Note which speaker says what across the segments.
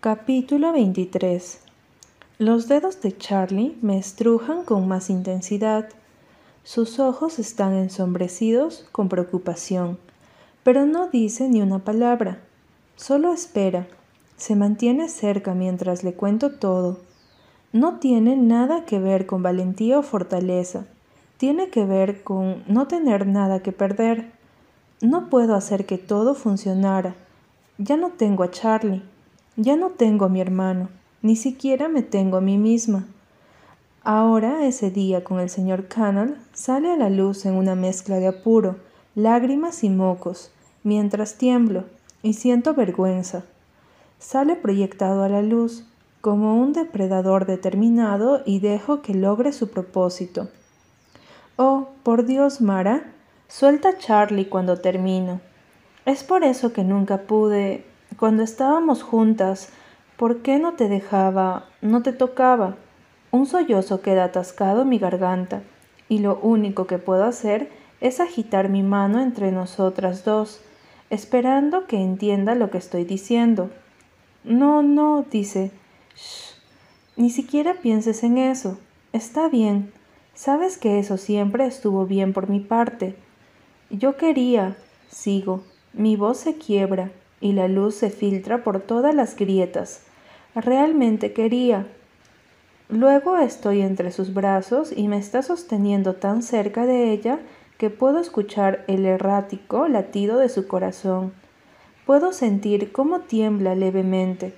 Speaker 1: Capítulo 23 Los dedos de Charlie me estrujan con más intensidad. Sus ojos están ensombrecidos con preocupación, pero no dice ni una palabra. Solo espera. Se mantiene cerca mientras le cuento todo. No tiene nada que ver con valentía o fortaleza. Tiene que ver con no tener nada que perder. No puedo hacer que todo funcionara. Ya no tengo a Charlie. Ya no tengo a mi hermano, ni siquiera me tengo a mí misma. Ahora ese día con el señor Canal sale a la luz en una mezcla de apuro, lágrimas y mocos, mientras tiemblo y siento vergüenza. Sale proyectado a la luz como un depredador determinado y dejo que logre su propósito. Oh, por Dios, Mara, suelta a Charlie cuando termino. Es por eso que nunca pude cuando estábamos juntas, ¿por qué no te dejaba, no te tocaba? Un sollozo queda atascado en mi garganta, y lo único que puedo hacer es agitar mi mano entre nosotras dos, esperando que entienda lo que estoy diciendo. No, no, dice. Shh, ni siquiera pienses en eso. Está bien. Sabes que eso siempre estuvo bien por mi parte. Yo quería, sigo. Mi voz se quiebra, y la luz se filtra por todas las grietas. Realmente quería. Luego estoy entre sus brazos y me está sosteniendo tan cerca de ella que puedo escuchar el errático latido de su corazón. Puedo sentir cómo tiembla levemente.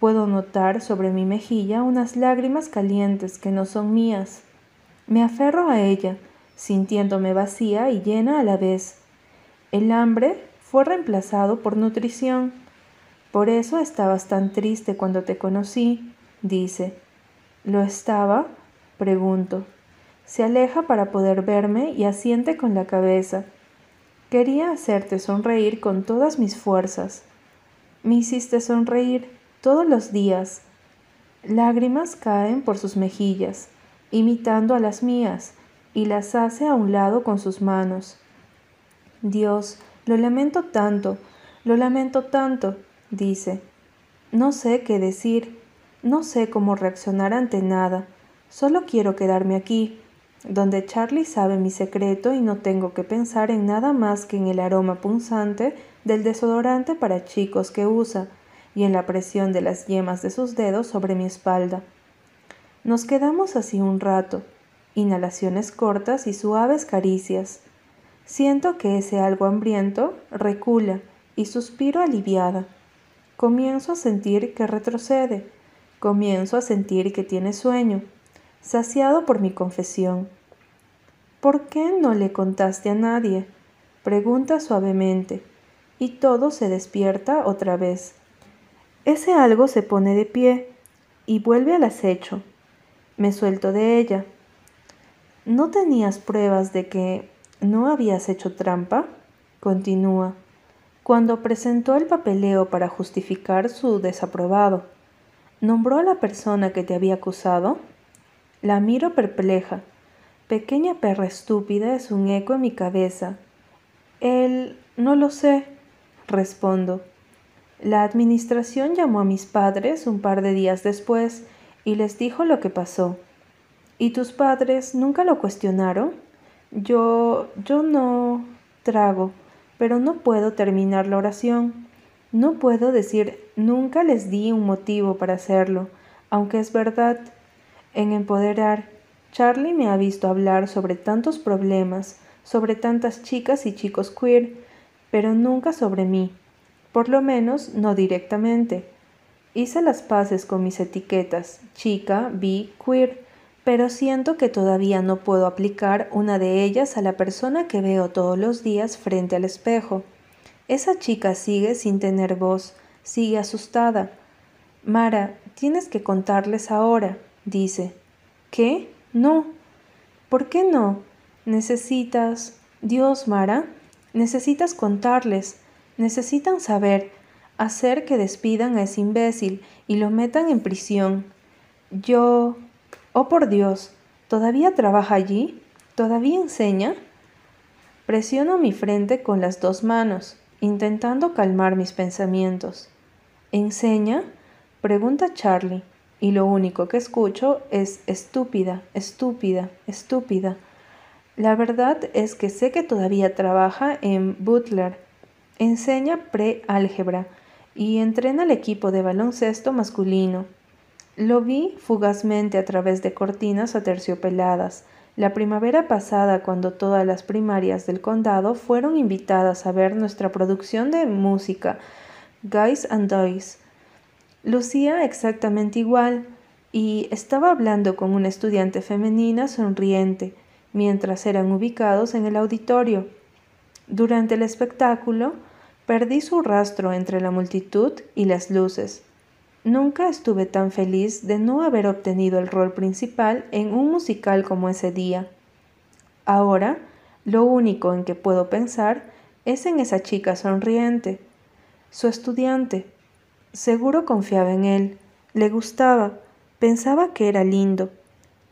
Speaker 1: Puedo notar sobre mi mejilla unas lágrimas calientes que no son mías. Me aferro a ella, sintiéndome vacía y llena a la vez. El hambre fue reemplazado por nutrición. Por eso estabas tan triste cuando te conocí, dice. ¿Lo estaba? Pregunto. Se aleja para poder verme y asiente con la cabeza. Quería hacerte sonreír con todas mis fuerzas. Me hiciste sonreír todos los días. Lágrimas caen por sus mejillas, imitando a las mías, y las hace a un lado con sus manos. Dios, lo lamento tanto, lo lamento tanto, dice. No sé qué decir, no sé cómo reaccionar ante nada, solo quiero quedarme aquí, donde Charlie sabe mi secreto y no tengo que pensar en nada más que en el aroma punzante del desodorante para chicos que usa y en la presión de las yemas de sus dedos sobre mi espalda. Nos quedamos así un rato, inhalaciones cortas y suaves caricias. Siento que ese algo hambriento recula y suspiro aliviada. Comienzo a sentir que retrocede, comienzo a sentir que tiene sueño, saciado por mi confesión. ¿Por qué no le contaste a nadie? Pregunta suavemente, y todo se despierta otra vez. Ese algo se pone de pie y vuelve al acecho. Me suelto de ella. ¿No tenías pruebas de que ¿No habías hecho trampa? Continúa. Cuando presentó el papeleo para justificar su desaprobado, ¿nombró a la persona que te había acusado? La miro perpleja. Pequeña perra estúpida es un eco en mi cabeza. Él... no lo sé, respondo. La administración llamó a mis padres un par de días después y les dijo lo que pasó. ¿Y tus padres nunca lo cuestionaron? Yo, yo no trago, pero no puedo terminar la oración. No puedo decir nunca les di un motivo para hacerlo, aunque es verdad. En empoderar, Charlie me ha visto hablar sobre tantos problemas, sobre tantas chicas y chicos queer, pero nunca sobre mí, por lo menos no directamente. Hice las paces con mis etiquetas, chica, bi, queer, pero siento que todavía no puedo aplicar una de ellas a la persona que veo todos los días frente al espejo. Esa chica sigue sin tener voz, sigue asustada. Mara, tienes que contarles ahora, dice. ¿Qué? No. ¿Por qué no? Necesitas... Dios, Mara, necesitas contarles, necesitan saber, hacer que despidan a ese imbécil y lo metan en prisión. Yo... Oh por Dios, ¿todavía trabaja allí? ¿Todavía enseña? Presiono mi frente con las dos manos, intentando calmar mis pensamientos. ¿Enseña? Pregunta Charlie, y lo único que escucho es estúpida, estúpida, estúpida. La verdad es que sé que todavía trabaja en Butler, enseña pre-álgebra y entrena al equipo de baloncesto masculino. Lo vi fugazmente a través de cortinas aterciopeladas la primavera pasada cuando todas las primarias del condado fueron invitadas a ver nuestra producción de música, Guys and Doys. Lucía exactamente igual y estaba hablando con una estudiante femenina sonriente mientras eran ubicados en el auditorio. Durante el espectáculo, perdí su rastro entre la multitud y las luces. Nunca estuve tan feliz de no haber obtenido el rol principal en un musical como ese día. Ahora, lo único en que puedo pensar es en esa chica sonriente, su estudiante. Seguro confiaba en él, le gustaba, pensaba que era lindo.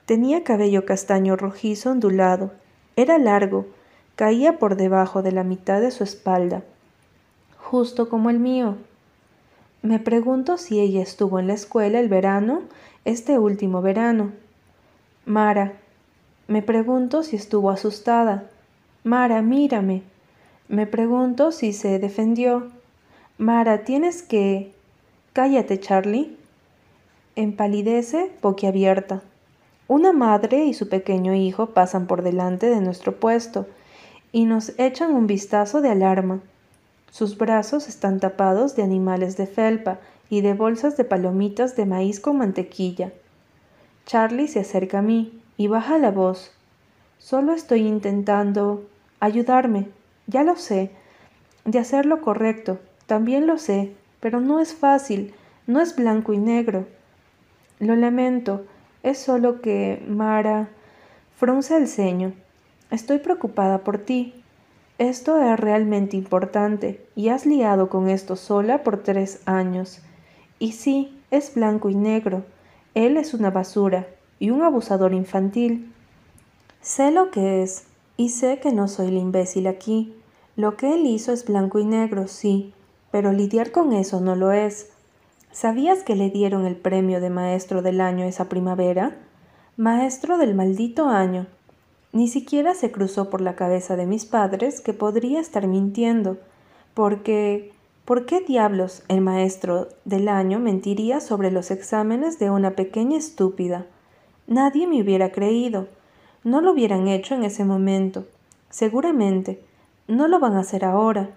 Speaker 1: Tenía cabello castaño rojizo ondulado, era largo, caía por debajo de la mitad de su espalda, justo como el mío. Me pregunto si ella estuvo en la escuela el verano, este último verano. Mara. Me pregunto si estuvo asustada. Mara, mírame. Me pregunto si se defendió. Mara, tienes que... Cállate, Charlie. Empalidece boquiabierta. Una madre y su pequeño hijo pasan por delante de nuestro puesto y nos echan un vistazo de alarma. Sus brazos están tapados de animales de felpa y de bolsas de palomitas de maíz con mantequilla. Charlie se acerca a mí y baja la voz. Solo estoy intentando ayudarme, ya lo sé, de hacer lo correcto, también lo sé, pero no es fácil, no es blanco y negro. Lo lamento, es solo que Mara frunce el ceño. Estoy preocupada por ti. Esto es realmente importante y has liado con esto sola por tres años. Y sí, es blanco y negro. Él es una basura y un abusador infantil. Sé lo que es y sé que no soy el imbécil aquí. Lo que él hizo es blanco y negro, sí, pero lidiar con eso no lo es. ¿Sabías que le dieron el premio de maestro del año esa primavera? Maestro del maldito año. Ni siquiera se cruzó por la cabeza de mis padres que podría estar mintiendo, porque ¿por qué diablos el maestro del año mentiría sobre los exámenes de una pequeña estúpida? Nadie me hubiera creído. No lo hubieran hecho en ese momento. Seguramente. No lo van a hacer ahora.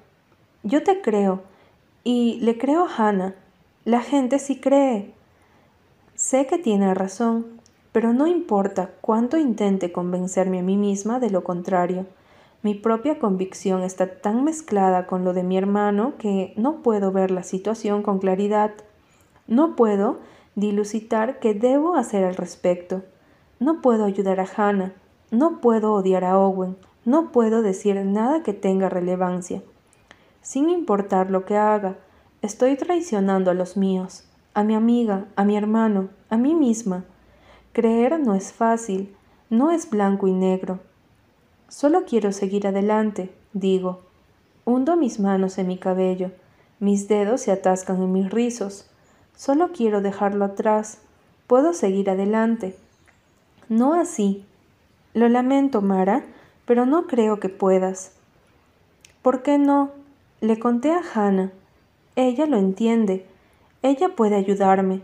Speaker 1: Yo te creo. Y le creo a Hannah. La gente sí cree. Sé que tiene razón pero no importa cuánto intente convencerme a mí misma de lo contrario. Mi propia convicción está tan mezclada con lo de mi hermano que no puedo ver la situación con claridad. No puedo dilucitar qué debo hacer al respecto. No puedo ayudar a Hannah. No puedo odiar a Owen. No puedo decir nada que tenga relevancia. Sin importar lo que haga, estoy traicionando a los míos, a mi amiga, a mi hermano, a mí misma. Creer no es fácil, no es blanco y negro. Solo quiero seguir adelante, digo. Hundo mis manos en mi cabello, mis dedos se atascan en mis rizos. Solo quiero dejarlo atrás. Puedo seguir adelante. No así. Lo lamento, Mara, pero no creo que puedas. ¿Por qué no? Le conté a Hannah. Ella lo entiende. Ella puede ayudarme.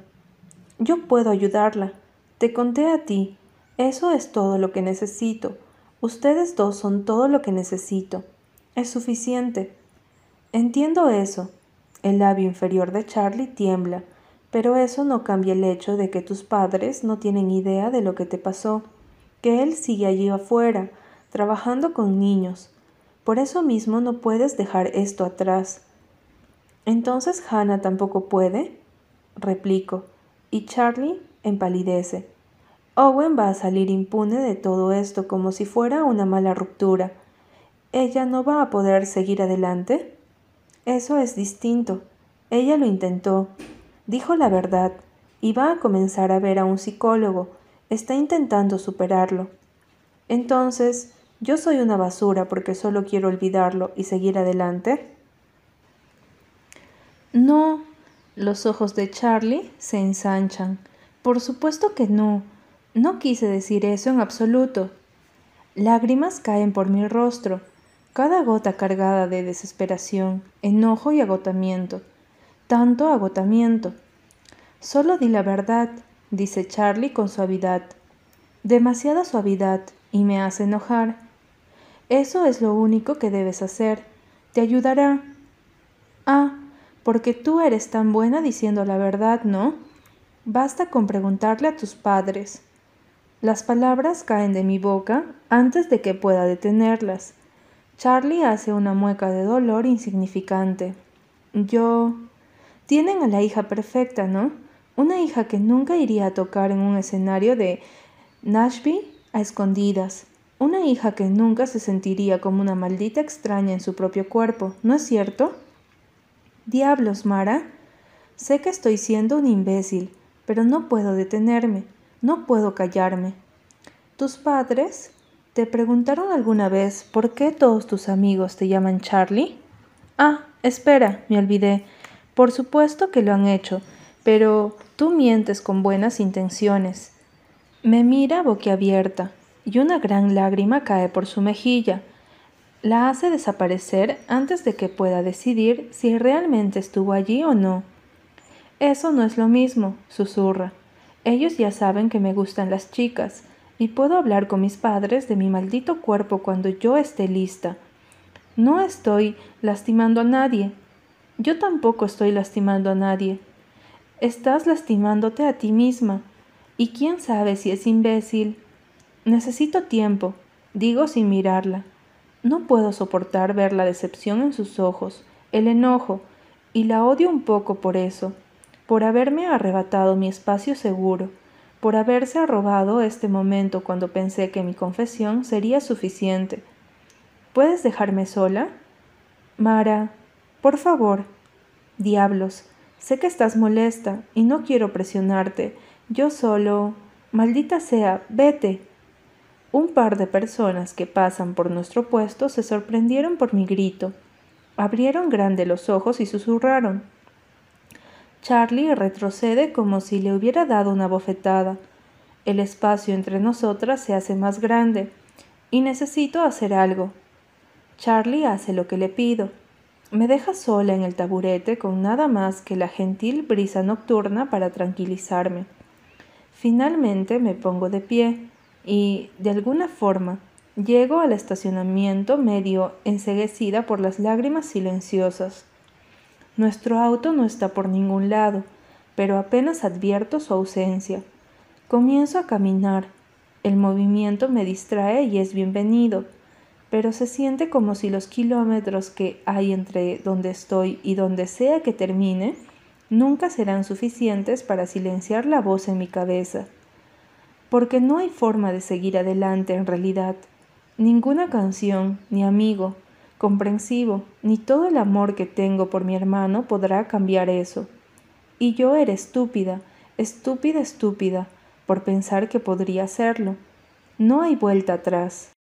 Speaker 1: Yo puedo ayudarla. Te conté a ti. Eso es todo lo que necesito. Ustedes dos son todo lo que necesito. Es suficiente. Entiendo eso. El labio inferior de Charlie tiembla, pero eso no cambia el hecho de que tus padres no tienen idea de lo que te pasó, que él sigue allí afuera, trabajando con niños. Por eso mismo no puedes dejar esto atrás. Entonces Hannah tampoco puede, replico, y Charlie empalidece. Owen va a salir impune de todo esto como si fuera una mala ruptura. ¿Ella no va a poder seguir adelante? Eso es distinto. Ella lo intentó. Dijo la verdad. Y va a comenzar a ver a un psicólogo. Está intentando superarlo. Entonces, ¿yo soy una basura porque solo quiero olvidarlo y seguir adelante? No, Los ojos de Charlie se ensanchan. Por supuesto que no. No quise decir eso en absoluto. Lágrimas caen por mi rostro, cada gota cargada de desesperación, enojo y agotamiento. Tanto agotamiento. Solo di la verdad, dice Charlie con suavidad. Demasiada suavidad y me hace enojar. Eso es lo único que debes hacer. Te ayudará. Ah, porque tú eres tan buena diciendo la verdad, ¿no? Basta con preguntarle a tus padres. Las palabras caen de mi boca antes de que pueda detenerlas. Charlie hace una mueca de dolor insignificante. Yo... Tienen a la hija perfecta, ¿no? Una hija que nunca iría a tocar en un escenario de Nashville a escondidas. Una hija que nunca se sentiría como una maldita extraña en su propio cuerpo, ¿no es cierto? Diablos, Mara. Sé que estoy siendo un imbécil, pero no puedo detenerme, no puedo callarme. ¿Tus padres te preguntaron alguna vez por qué todos tus amigos te llaman Charlie? Ah, espera, me olvidé. Por supuesto que lo han hecho, pero tú mientes con buenas intenciones. Me mira boquiabierta y una gran lágrima cae por su mejilla. La hace desaparecer antes de que pueda decidir si realmente estuvo allí o no. Eso no es lo mismo, susurra. Ellos ya saben que me gustan las chicas, y puedo hablar con mis padres de mi maldito cuerpo cuando yo esté lista. No estoy lastimando a nadie, yo tampoco estoy lastimando a nadie. Estás lastimándote a ti misma. Y quién sabe si es imbécil. Necesito tiempo, digo sin mirarla. No puedo soportar ver la decepción en sus ojos, el enojo, y la odio un poco por eso, por haberme arrebatado mi espacio seguro, por haberse robado este momento cuando pensé que mi confesión sería suficiente. ¿Puedes dejarme sola? Mara, por favor. Diablos, sé que estás molesta y no quiero presionarte. Yo solo... Maldita sea, vete. Un par de personas que pasan por nuestro puesto se sorprendieron por mi grito. Abrieron grande los ojos y susurraron. Charlie retrocede como si le hubiera dado una bofetada. El espacio entre nosotras se hace más grande y necesito hacer algo. Charlie hace lo que le pido. Me deja sola en el taburete con nada más que la gentil brisa nocturna para tranquilizarme. Finalmente me pongo de pie y, de alguna forma, llego al estacionamiento medio enseguecida por las lágrimas silenciosas. Nuestro auto no está por ningún lado, pero apenas advierto su ausencia. Comienzo a caminar. El movimiento me distrae y es bienvenido pero se siente como si los kilómetros que hay entre donde estoy y donde sea que termine nunca serán suficientes para silenciar la voz en mi cabeza. Porque no hay forma de seguir adelante en realidad. Ninguna canción, ni amigo, comprensivo, ni todo el amor que tengo por mi hermano podrá cambiar eso. Y yo era estúpida, estúpida, estúpida, por pensar que podría hacerlo. No hay vuelta atrás.